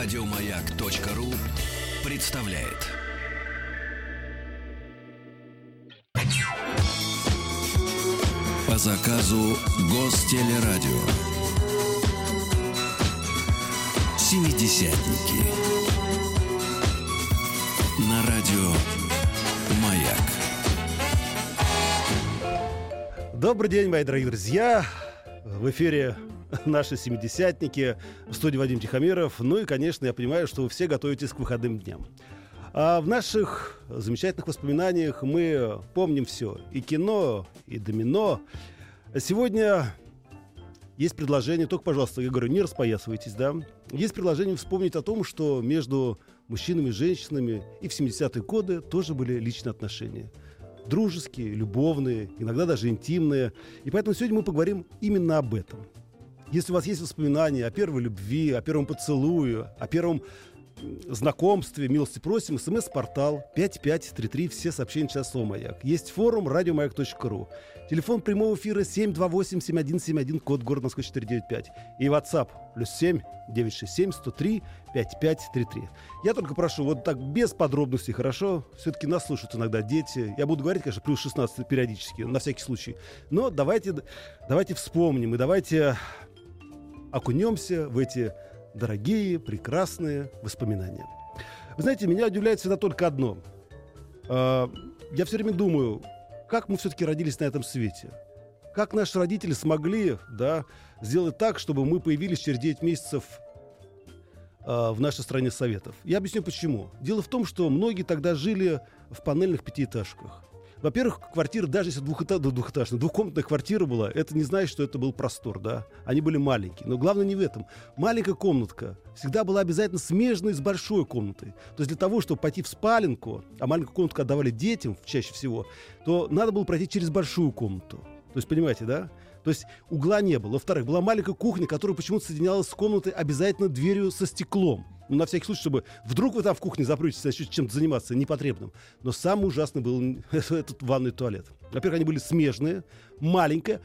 Радиомаяк.ру представляет. По заказу Гостелерадио. Семидесятники. На радио Маяк. Добрый день, мои дорогие друзья. В эфире наши семидесятники, в студии Вадим Тихомиров. Ну и, конечно, я понимаю, что вы все готовитесь к выходным дням. А в наших замечательных воспоминаниях мы помним все. И кино, и домино. Сегодня есть предложение, только, пожалуйста, я говорю, не распоясывайтесь, да. Есть предложение вспомнить о том, что между мужчинами и женщинами и в 70-е годы тоже были личные отношения. Дружеские, любовные, иногда даже интимные. И поэтому сегодня мы поговорим именно об этом. Если у вас есть воспоминания о первой любви, о первом поцелуе, о первом знакомстве, милости просим, смс-портал 5533, все сообщения час слово «Маяк». Есть форум радиомаяк.ру. Телефон прямого эфира 728-7171, код города Москва 495. И WhatsApp плюс 7 967 103 5533. Я только прошу, вот так без подробностей, хорошо? Все-таки нас слушают иногда дети. Я буду говорить, конечно, плюс 16 периодически, на всякий случай. Но давайте, давайте вспомним и давайте окунемся в эти дорогие, прекрасные воспоминания. Вы знаете, меня удивляет всегда только одно. А, я все время думаю, как мы все-таки родились на этом свете? Как наши родители смогли да, сделать так, чтобы мы появились через 9 месяцев а, в нашей стране Советов? Я объясню почему. Дело в том, что многие тогда жили в панельных пятиэтажках. Во-первых, квартира, даже если двухэтажная, двухэтажная, двухкомнатная квартира была, это не значит, что это был простор, да. Они были маленькие. Но главное не в этом. Маленькая комнатка всегда была обязательно смежной с большой комнатой. То есть для того, чтобы пойти в спаленку, а маленькую комнатку отдавали детям чаще всего, то надо было пройти через большую комнату. То есть, понимаете, да? То есть угла не было. Во-вторых, была маленькая кухня, которая почему-то соединялась с комнатой обязательно дверью со стеклом. Ну, на всякий случай, чтобы вдруг вы там в кухне запретесь, начнете чем-то заниматься непотребным. Но самый ужасный был этот ванный туалет. Во-первых, они были смежные, маленькие,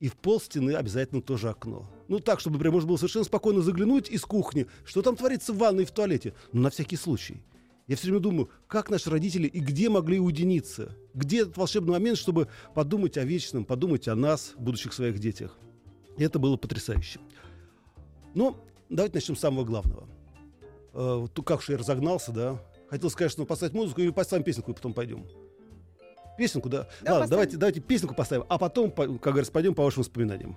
и в пол стены обязательно тоже окно. Ну, так, чтобы прям можно было совершенно спокойно заглянуть из кухни, что там творится в ванной и в туалете. Ну, на всякий случай. Я все время думаю, как наши родители и где могли уединиться? Где этот волшебный момент, чтобы подумать о вечном, подумать о нас, будущих своих детях? И это было потрясающе. Но давайте начнем с самого главного. Э, как же я разогнался, да? Хотел сказать, что поставить музыку и поставим песенку, и потом пойдем. Песенку, да? да Ладно, давайте, давайте песенку поставим, а потом, как говорится, пойдем по вашим воспоминаниям.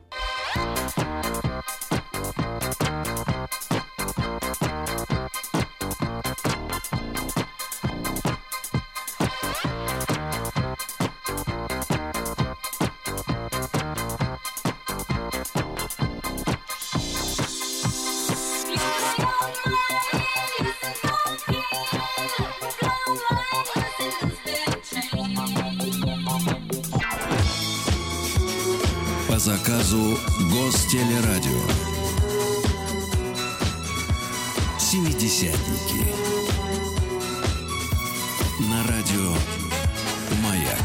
Заказу Гостелерадио. Семидесятники. На радио Маяк.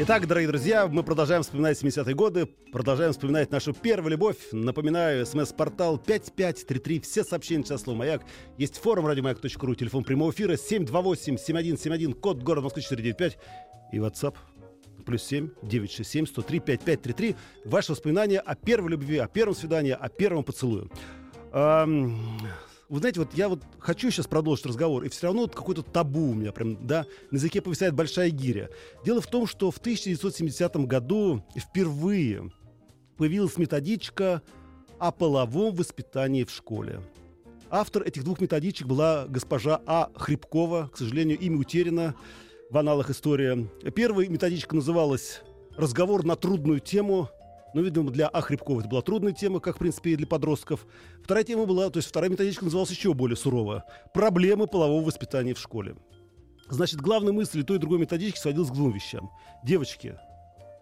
Итак, дорогие друзья, мы продолжаем вспоминать 70-е годы, продолжаем вспоминать нашу первую любовь. Напоминаю, смс-портал 5533, все сообщения сейчас слово «Маяк». Есть форум радиомаяк.ру, телефон прямого эфира 728-7171, код город Москвы 495 и WhatsApp плюс 7 967 103 5533. Ваши воспоминания о первой любви, о первом свидании, о первом поцелуе. Эм, вы знаете, вот я вот хочу сейчас продолжить разговор, и все равно вот какой-то табу у меня прям, да, на языке повисает большая гиря. Дело в том, что в 1970 году впервые появилась методичка о половом воспитании в школе. Автор этих двух методичек была госпожа А. Хребкова, к сожалению, имя утеряно в аналах история. Первая методичка называлась «Разговор на трудную тему». Ну, видимо, для Ахребкова это была трудная тема, как, в принципе, и для подростков. Вторая тема была, то есть вторая методичка называлась еще более сурово. «Проблемы полового воспитания в школе». Значит, главная мысль той и другой методички сводилась к двум вещам. Девочки,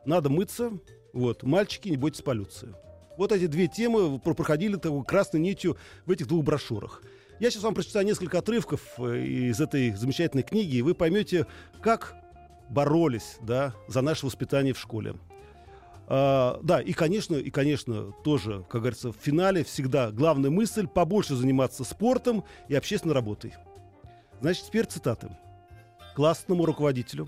надо мыться, вот, мальчики, не бойтесь полюции. Вот эти две темы проходили такой красной нитью в этих двух брошюрах. Я сейчас вам прочитаю несколько отрывков э, из этой замечательной книги, и вы поймете, как боролись да, за наше воспитание в школе. А, да, и, конечно, и, конечно, тоже, как говорится, в финале всегда главная мысль – побольше заниматься спортом и общественной работой. Значит, теперь цитаты. Классному руководителю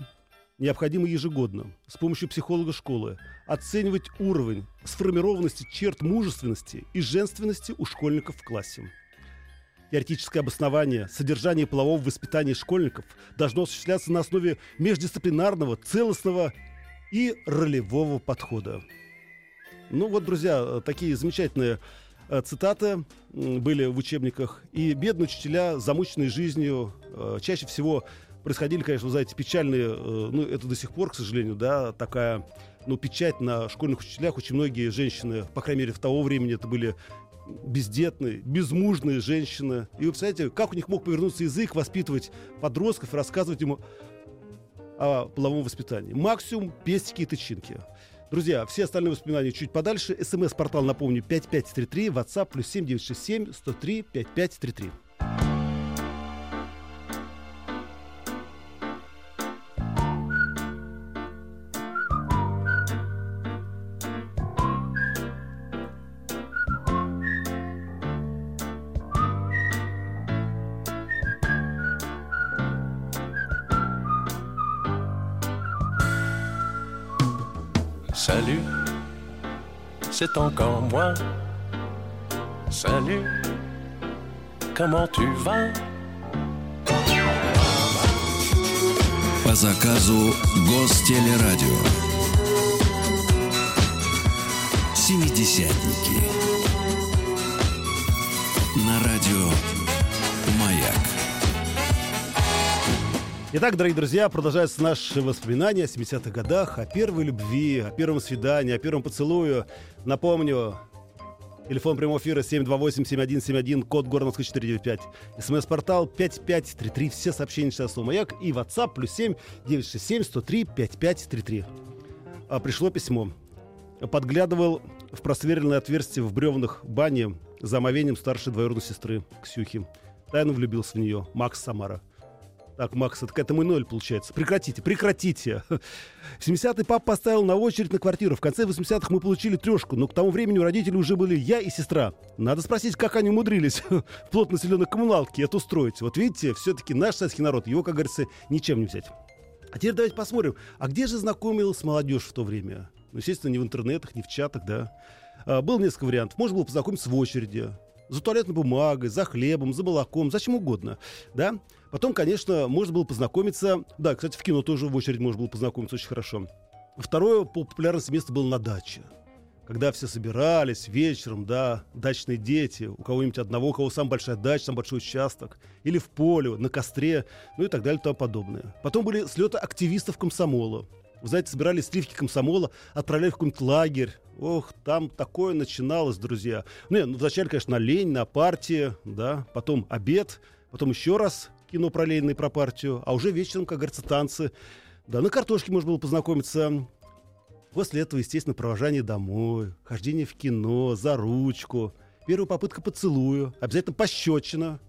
необходимо ежегодно с помощью психолога школы оценивать уровень сформированности черт мужественности и женственности у школьников в классе. Теоретическое обоснование содержания полового воспитания школьников должно осуществляться на основе междисциплинарного, целостного и ролевого подхода. Ну вот, друзья, такие замечательные э, цитаты были в учебниках. И бедные учителя, замученные жизнью, э, чаще всего происходили, конечно, знаете, печальные, э, ну, это до сих пор, к сожалению, да, такая, ну, печать на школьных учителях. Очень многие женщины, по крайней мере, в того времени это были бездетные, безмужные женщины. И вы представляете, как у них мог повернуться язык, воспитывать подростков, рассказывать ему о половом воспитании. Максимум пестики и тычинки. Друзья, все остальные воспоминания чуть подальше. СМС-портал, напомню, 5533, WhatsApp плюс 7967 103 5533. Salut, c'est encore moi. Salut, comment tu vas? По заказу Гостелерадио. Семидесятники. Итак, дорогие друзья, продолжаются наши воспоминания о 70-х годах, о первой любви, о первом свидании, о первом поцелую. Напомню, телефон прямого эфира 728-7171, код Горновска 495. СМС-портал 5533, все сообщения сейчас слово «Маяк» и WhatsApp плюс 7 967 103 5533. А, пришло письмо. Подглядывал в просверленное отверстие в бревнах бане за омовением старшей двоюродной сестры Ксюхи. Тайно влюбился в нее. Макс Самара. Так, Макс, это к этому и ноль получается. Прекратите, прекратите. В 70-е папа поставил на очередь на квартиру. В конце 80-х мы получили трешку, но к тому времени у родителей уже были я и сестра. Надо спросить, как они умудрились в плотно населенной коммуналке это устроить. Вот видите, все-таки наш советский народ, его, как говорится, ничем не взять. А теперь давайте посмотрим, а где же знакомилась молодежь в то время? Ну, естественно, не в интернетах, не в чатах, да. А, было несколько вариантов. Можно было познакомиться в очереди, за туалетной бумагой, за хлебом, за молоком, за чем угодно, да. Потом, конечно, можно было познакомиться... Да, кстати, в кино тоже в очередь можно было познакомиться очень хорошо. Второе по популярности место было на даче. Когда все собирались вечером, да, дачные дети, у кого-нибудь одного, у кого самая большая дача, самый большой участок, или в поле, на костре, ну и так далее и тому подобное. Потом были слеты активистов комсомола. Вы знаете, собирали сливки комсомола, отправляли в какой-нибудь лагерь. Ох, там такое начиналось, друзья. Ну, ну вначале, конечно, на лень, на партии, да, потом обед, потом еще раз кино про Ленина и про партию, а уже вечером, как говорится, танцы. Да, на картошке можно было познакомиться. После этого, естественно, провожание домой, хождение в кино, за ручку, первая попытка поцелую, обязательно пощечина.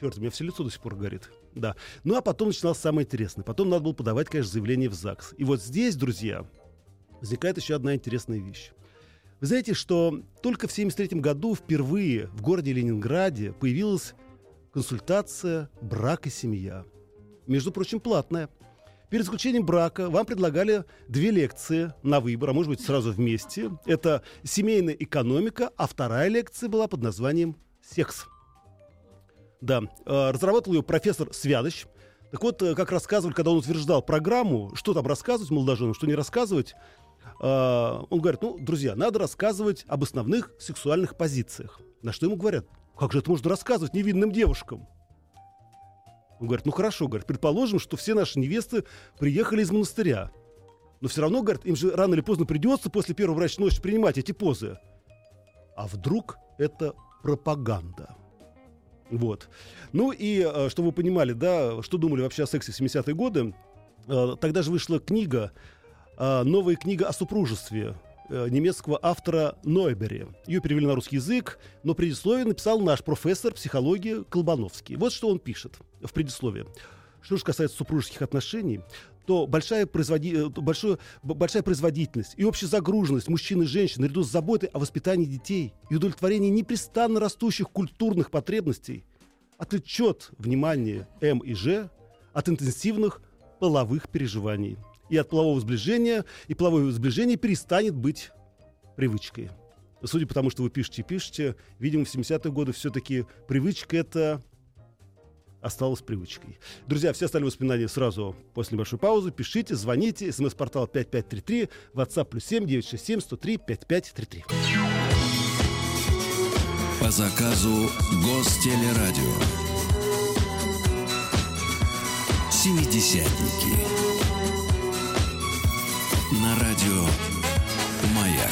Черт, у меня все лицо до сих пор горит. Да. Ну, а потом начиналось самое интересное. Потом надо было подавать, конечно, заявление в ЗАГС. И вот здесь, друзья, возникает еще одна интересная вещь. Вы знаете, что только в 1973 году впервые в городе Ленинграде появилась консультация «Брак и семья». Между прочим, платная. Перед заключением брака вам предлагали две лекции на выбор, а может быть сразу вместе. Это семейная экономика, а вторая лекция была под названием «Секс». Да, э, разработал ее профессор Свядощ. Так вот, э, как рассказывали, когда он утверждал программу, что там рассказывать молодоженам, что не рассказывать, э, он говорит, ну, друзья, надо рассказывать об основных сексуальных позициях. На что ему говорят, как же это можно рассказывать невинным девушкам? Он говорит, ну хорошо, говорит, предположим, что все наши невесты приехали из монастыря. Но все равно, говорит, им же рано или поздно придется после первой брачной ночи принимать эти позы. А вдруг это пропаганда? Вот. Ну и, э, чтобы вы понимали, да, что думали вообще о сексе в 70-е годы, э, тогда же вышла книга, э, новая книга о супружестве немецкого автора Нойбери. Ее перевели на русский язык, но предисловие написал наш профессор психологии Колбановский. Вот что он пишет в предисловии. Что же касается супружеских отношений, то большая, производи... э, большое... большая производительность и общая загруженность мужчин и женщин наряду с заботой о воспитании детей и удовлетворении непрестанно растущих культурных потребностей отвлечет внимание М и Ж от интенсивных половых переживаний. И от полового сближения, и половое сближение перестанет быть привычкой. Судя по тому, что вы пишете и пишете, видимо, в 70-е годы все-таки привычка это осталась привычкой. Друзья, все остальные воспоминания сразу после небольшой паузы. Пишите, звоните. СМС-портал 5533, WhatsApp плюс 7 967 103 5533. По заказу Гостелерадио. Семидесятники. На радио Маяк.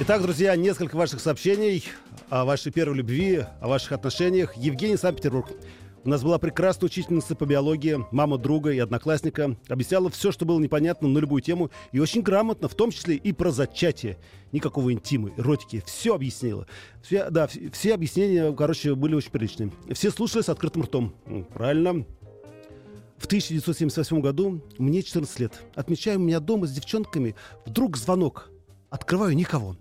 Итак, друзья, несколько ваших сообщений о вашей первой любви, о ваших отношениях. Евгений, Санкт-Петербург. У нас была прекрасная учительница по биологии, мама друга и одноклассника. Объясняла все, что было непонятно на любую тему, и очень грамотно, в том числе и про зачатие. Никакого интима, эротики. Все объяснила. Все, да, вс- все объяснения, короче, были очень приличные. Все слушали с открытым ртом. Правильно. В 1978 году мне 14 лет. Отмечаем у меня дома с девчонками. Вдруг звонок. Открываю никого.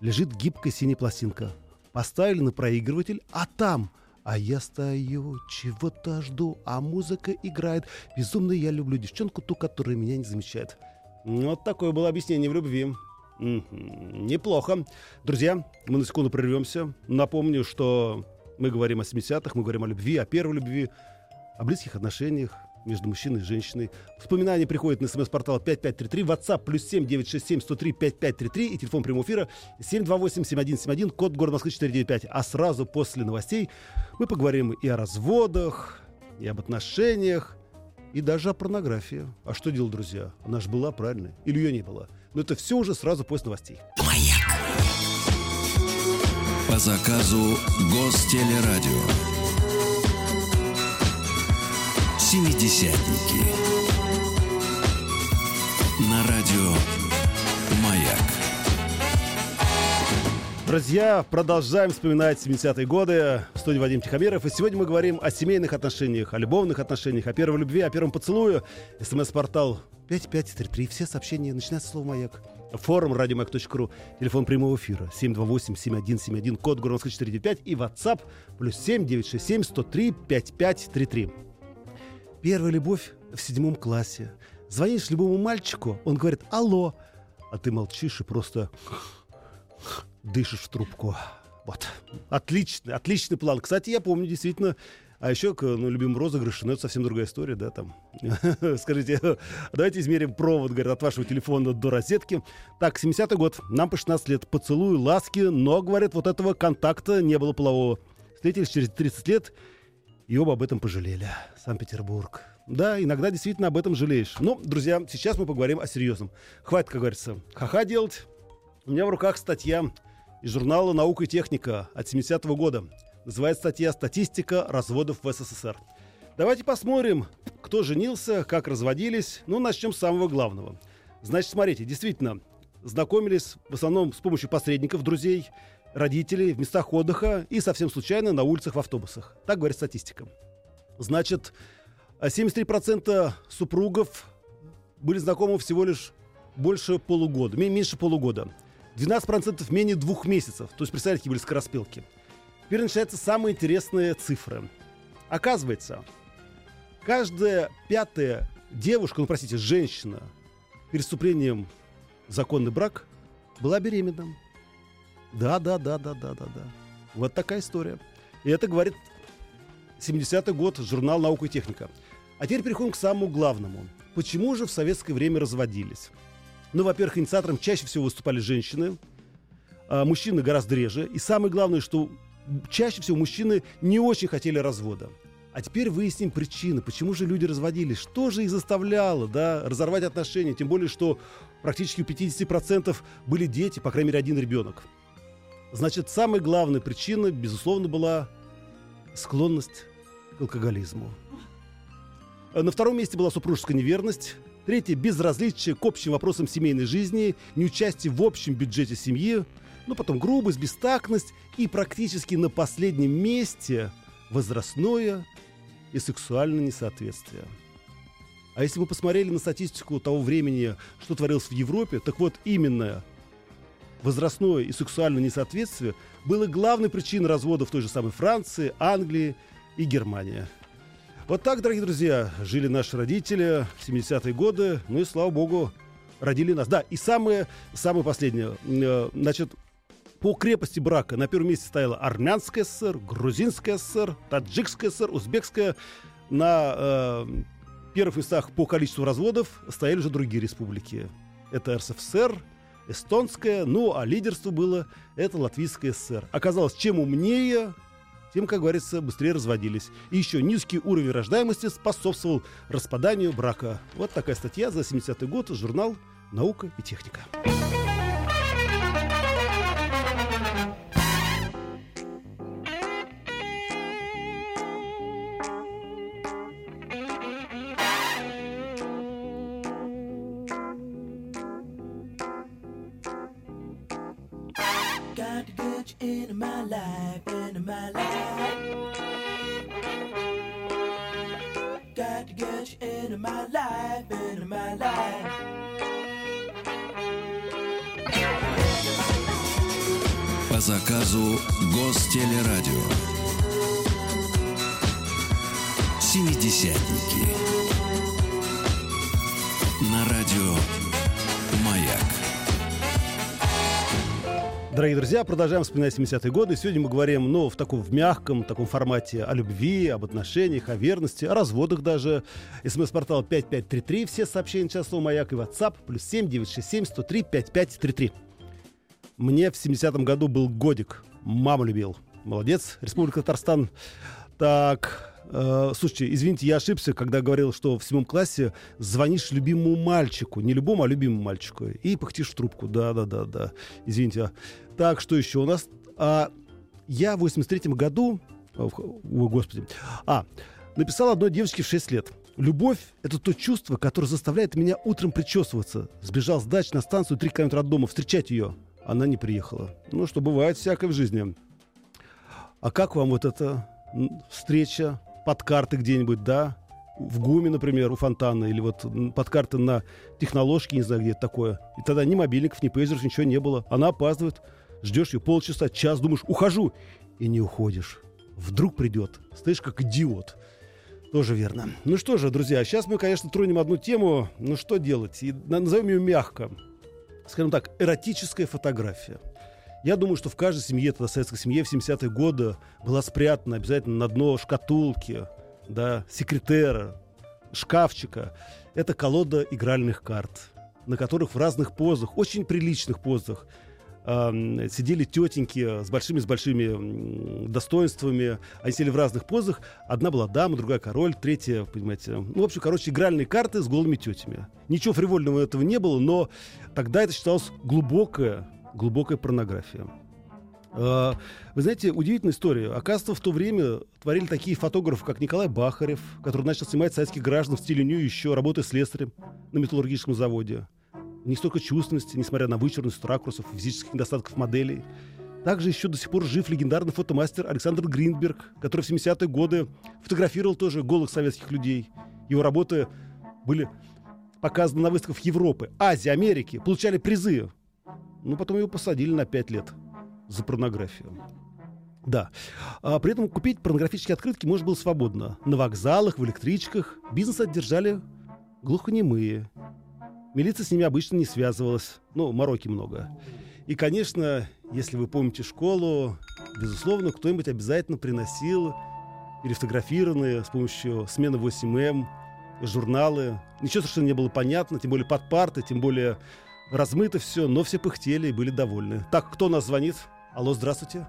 Лежит гибкая синяя пластинка. Поставили на проигрыватель, а там... А я стою, чего-то жду, а музыка играет. Безумно я люблю девчонку, ту, которая меня не замечает. Вот такое было объяснение в любви. Неплохо. Друзья, мы на секунду прервемся. Напомню, что мы говорим о 70-х, мы говорим о любви, о первой любви, о близких отношениях между мужчиной и женщиной. Вспоминания приходят на смс-портал 5533, WhatsApp плюс 7 967 103 5533 и телефон прямого эфира 728 7171, код города Москвы 495. А сразу после новостей мы поговорим и о разводах, и об отношениях, и даже о порнографии. А что делать, друзья? Она же была правильной. Или ее не было? Но это все уже сразу после новостей. По заказу Гостелерадио. Семидесятники. На радио Маяк. Друзья, продолжаем вспоминать 70-е годы. В студии Вадим Тихомиров. И сегодня мы говорим о семейных отношениях, о любовных отношениях, о первой любви, о первом поцелуе. СМС-портал 5533. Все сообщения начинаются с слова «Маяк». Форум радиомаяк.ру. Телефон прямого эфира 728-7171, код Москвы 495 и WhatsApp плюс 7 967 103 5533. Первая любовь в седьмом классе. Звонишь любому мальчику, он говорит «Алло», а ты молчишь и просто дышишь в трубку. Вот. Отличный, отличный план. Кстати, я помню, действительно, а еще к ну, любимому розыгрышу, ну, это совсем другая история, да, там. Скажите, давайте измерим провод, говорит, от вашего телефона до розетки. Так, 70-й год, нам по 16 лет, поцелуй, ласки, но, говорят, вот этого контакта не было полового. Встретились через 30 лет, и оба об этом пожалели. Санкт-Петербург. Да, иногда действительно об этом жалеешь. Но, друзья, сейчас мы поговорим о серьезном. Хватит, как говорится, ха-ха делать. У меня в руках статья из журнала «Наука и техника» от 70-го года. Называется статья «Статистика разводов в СССР». Давайте посмотрим, кто женился, как разводились. Ну, начнем с самого главного. Значит, смотрите, действительно, знакомились в основном с помощью посредников, друзей, родителей в местах отдыха и совсем случайно на улицах в автобусах. Так говорит статистика. Значит, а 73% супругов были знакомы всего лишь больше полугода, ме- меньше полугода. 12% менее двух месяцев. То есть, представляете, какие были скороспелки. Теперь начинается самая интересная цифра. Оказывается, каждая пятая девушка, ну, простите, женщина в законный брак была беременна. Да, да, да, да, да, да, да. Вот такая история. И это говорит 70-й год, журнал «Наука и техника». А теперь переходим к самому главному. Почему же в советское время разводились? Ну, во-первых, инициатором чаще всего выступали женщины, а мужчины гораздо реже. И самое главное, что чаще всего мужчины не очень хотели развода. А теперь выясним причины, почему же люди разводились, что же их заставляло да, разорвать отношения, тем более, что практически у 50% были дети, по крайней мере, один ребенок. Значит, самая главная причина, безусловно, была склонность к алкоголизму. На втором месте была супружеская неверность. Третье – безразличие к общим вопросам семейной жизни, неучастие в общем бюджете семьи. Ну, потом грубость, бестактность. И практически на последнем месте возрастное и сексуальное несоответствие. А если мы посмотрели на статистику того времени, что творилось в Европе, так вот именно возрастное и сексуальное несоответствие было главной причиной развода в той же самой Франции, Англии и Германии. Вот так, дорогие друзья, жили наши родители в 70-е годы, ну и, слава богу, родили нас. Да, и самое, самое последнее. Э, значит, по крепости брака на первом месте стояла Армянская ССР, Грузинская ССР, Таджикская ССР, Узбекская. На э, первых местах по количеству разводов стояли уже другие республики. Это РСФСР, Эстонская, ну а лидерство было это Латвийская ССР. Оказалось, чем умнее, тем, как говорится, быстрее разводились. И еще низкий уровень рождаемости способствовал распаданию брака. Вот такая статья за 70-й год, журнал «Наука и техника». По заказу Гостелерадио. Семидесятники. На радио Дорогие друзья, продолжаем вспоминать 70-е годы. Сегодня мы говорим, ну, в таком в мягком таком формате о любви, об отношениях, о верности, о разводах даже. СМС-портал 5533, все сообщения сейчас слово «Маяк» и WhatsApp, плюс 7 967 103 5533. Мне в 70-м году был годик. Мама любил. Молодец. Республика Татарстан. Так, э, слушайте, извините, я ошибся, когда говорил, что в седьмом классе звонишь любимому мальчику. Не любому, а любимому мальчику. И пыхтишь трубку. Да-да-да. да. Извините. Так, что еще у нас? А, я в 83-м году... О, о, господи. А, написал одной девочке в 6 лет. Любовь — это то чувство, которое заставляет меня утром причесываться. Сбежал с дачи на станцию 3 километра от дома встречать ее она не приехала. Ну, что бывает всякое в жизни. А как вам вот эта встреча под карты где-нибудь, да? В ГУМе, например, у фонтана, или вот под карты на техноложке, не знаю, где это такое. И тогда ни мобильников, ни пейзеров, ничего не было. Она опаздывает. Ждешь ее полчаса, час, думаешь, ухожу. И не уходишь. Вдруг придет. Стоишь как идиот. Тоже верно. Ну что же, друзья, сейчас мы, конечно, тронем одну тему. Ну что делать? И назовем ее мягко скажем так, эротическая фотография. Я думаю, что в каждой семье, тогда советской семье в 70-е годы была спрятана обязательно на дно шкатулки, да, секретера, шкафчика. Это колода игральных карт, на которых в разных позах, очень приличных позах, сидели тетеньки с большими с большими достоинствами. Они сидели в разных позах. Одна была дама, другая король, третья, понимаете. Ну, в общем, короче, игральные карты с голыми тетями. Ничего фривольного этого не было, но тогда это считалось глубокая, глубокая порнография. А, вы знаете, удивительная история. Оказывается, в то время творили такие фотографы, как Николай Бахарев, который начал снимать советских граждан в стиле нью еще, работая слесарем на металлургическом заводе не столько чувственности, несмотря на вычурность ракурсов, физических недостатков моделей. Также еще до сих пор жив легендарный фотомастер Александр Гринберг, который в 70-е годы фотографировал тоже голых советских людей. Его работы были показаны на выставках Европы, Азии, Америки, получали призы. Но потом его посадили на 5 лет за порнографию. Да. А при этом купить порнографические открытки можно было свободно. На вокзалах, в электричках. Бизнес одержали глухонемые, Милиция с ними обычно не связывалась. Ну, мороки много. И, конечно, если вы помните школу, безусловно, кто-нибудь обязательно приносил перефотографированные с помощью смены 8М журналы. Ничего совершенно не было понятно, тем более под парты, тем более размыто все, но все пыхтели и были довольны. Так, кто нас звонит? Алло, здравствуйте.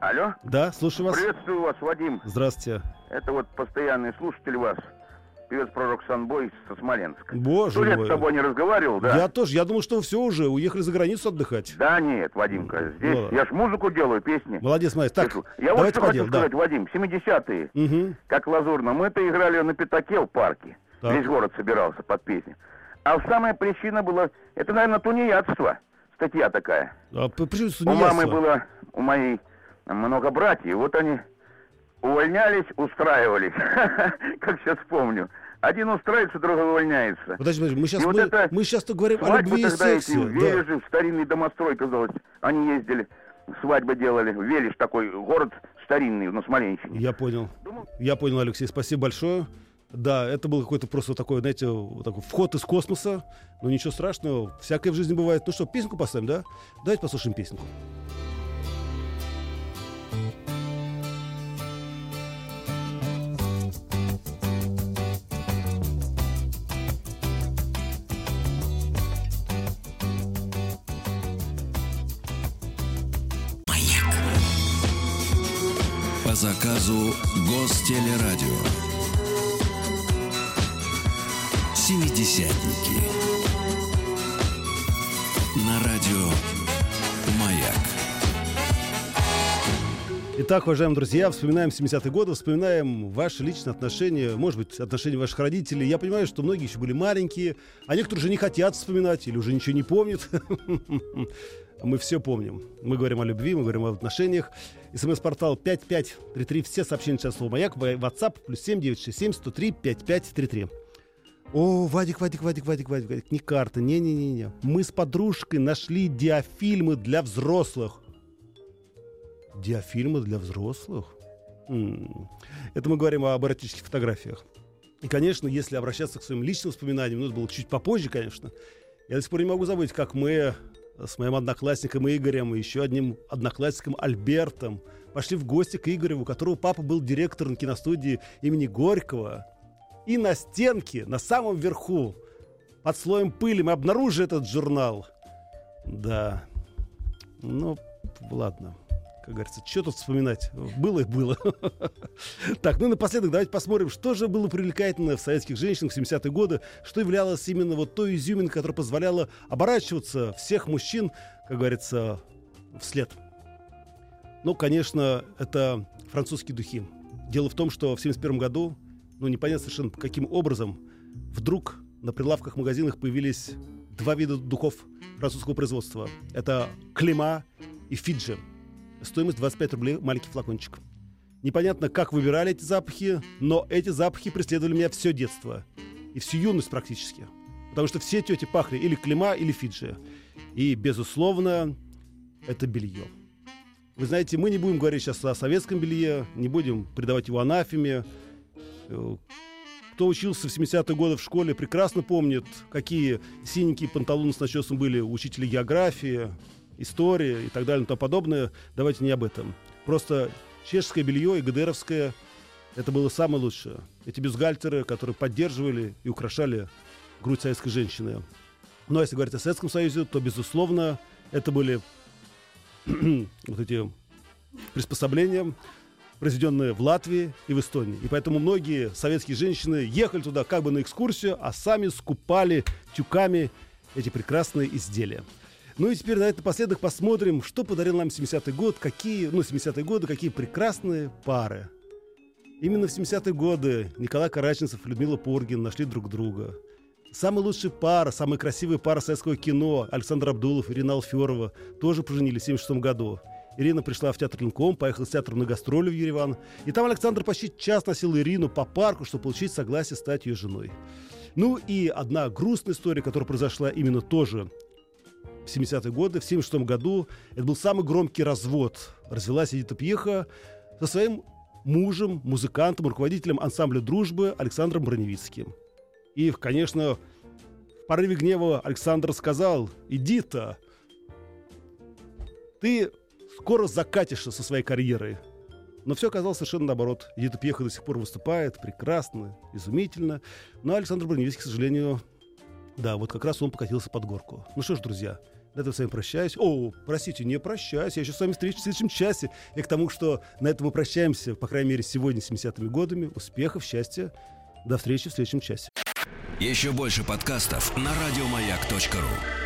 Алло? Да, слушаю вас. Приветствую вас, Вадим. Здравствуйте. Это вот постоянный слушатель вас певец пророк Санбой со Смоленска. Боже Сто лет мой. с тобой не разговаривал, да? Я тоже, я думал, что все уже, уехали за границу отдыхать. Да нет, Вадимка, здесь Ну, я ж музыку делаю, песни. Молодец, молодец. Так, пишу. я вот что по хочу да. сказать, Вадим, 70-е, Мгм. как лазурно, мы-то играли на пятаке в парке. Так. Весь город собирался под песни. А самая причина была, это, наверное, тунеядство. Статья такая. А п- при чем тут У мамы было, у моей много братьев, вот они увольнялись, устраивались, как сейчас помню. Один устраивается, другой увольняется. Подожди, подожди, мы сейчас, И вот мы, это мы сейчас говорим о любви и эти, сексе. в да. В старинный домострой, казалось, они ездили, свадьбы делали. Вележ такой город старинный на Смоленщине. Я понял. Я понял, Алексей, спасибо большое. Да, это был какой-то просто такой, знаете, такой вход из космоса. Но ничего страшного, всякое в жизни бывает. Ну что, песенку поставим, да? Давайте послушаем песенку. Заказу Гостелерадио. Семидесятники. На радио Маяк. Итак, уважаемые друзья, вспоминаем 70-е годы, вспоминаем ваши личные отношения, может быть, отношения ваших родителей. Я понимаю, что многие еще были маленькие, а некоторые уже не хотят вспоминать или уже ничего не помнят. Мы все помним. Мы говорим о любви, мы говорим об отношениях. СМС-портал 5533. Все сообщения сейчас слово «Маяк». WhatsApp плюс 7967 103 5533. О, Вадик, Вадик, Вадик, Вадик, Вадик, Вадик, не карта, не-не-не-не. Мы с подружкой нашли диафильмы для взрослых. Диафильмы для взрослых? М. Это мы говорим об эротических фотографиях. И, конечно, если обращаться к своим личным воспоминаниям, ну, это было чуть попозже, конечно, я до сих пор не могу забыть, как мы с моим одноклассником Игорем и еще одним одноклассником Альбертом пошли в гости к Игорю, у которого папа был директором киностудии имени Горького. И на стенке, на самом верху, под слоем пыли, мы обнаружили этот журнал. Да. Ну, ладно. Как говорится, что тут вспоминать? Было и было. Так, ну и напоследок давайте посмотрим, что же было привлекательно в советских женщинах в 70-е годы, что являлось именно вот той изюминкой, которая позволяла оборачиваться всех мужчин, как говорится, вслед. Ну, конечно, это французские духи. Дело в том, что в 71 году, ну, непонятно совершенно каким образом, вдруг на прилавках магазинах появились два вида духов французского производства. Это Клима и Фиджи. Стоимость 25 рублей маленький флакончик. Непонятно, как выбирали эти запахи, но эти запахи преследовали меня все детство. И всю юность практически. Потому что все тети пахли или Клима, или Фиджи. И, безусловно, это белье. Вы знаете, мы не будем говорить сейчас о советском белье, не будем придавать его анафеме. Э, Кто учился в 70-е годы в школе, прекрасно помнит, какие синенькие панталоны с начесом были у учителей географии, истории и так далее и тому подобное. Давайте не об этом. Просто чешское белье и ГДРовское – это было самое лучшее. Эти бюстгальтеры, которые поддерживали и украшали грудь советской женщины. Но если говорить о Советском Союзе, то, безусловно, это были вот эти приспособления, произведенные в Латвии и в Эстонии. И поэтому многие советские женщины ехали туда как бы на экскурсию, а сами скупали тюками эти прекрасные изделия. Ну и теперь, наверное, напоследок посмотрим, что подарил нам 70-й год, какие, ну, 70-е годы, какие прекрасные пары. Именно в 70-е годы Николай Караченцев и Людмила Поргин нашли друг друга. Самая лучшая пара, самая красивая пара советского кино Александр Абдулов и Ирина Алферова тоже поженились в 76 году. Ирина пришла в театр Линком, поехала с театром на гастроли в Ереван. И там Александр почти час носил Ирину по парку, чтобы получить согласие стать ее женой. Ну и одна грустная история, которая произошла именно тоже в 70-е годы. В 76 году это был самый громкий развод. Развелась Эдита Пьеха со своим мужем, музыкантом, руководителем ансамбля «Дружбы» Александром Броневицким. И, конечно, в порыве гнева Александр сказал, «Эдита, ты скоро закатишься со своей карьерой». Но все оказалось совершенно наоборот. Эдита Пьеха до сих пор выступает прекрасно, изумительно. Но Александр Броневицкий, к сожалению, да, вот как раз он покатился под горку. Ну что ж, друзья, на этом с вами прощаюсь. О, простите, не прощаюсь. Я еще с вами встречусь в следующем часе. И к тому, что на этом мы прощаемся, по крайней мере, сегодня, 70-ми годами. Успехов, счастья. До встречи в следующем часе. Еще больше подкастов на радиомаяк.ру.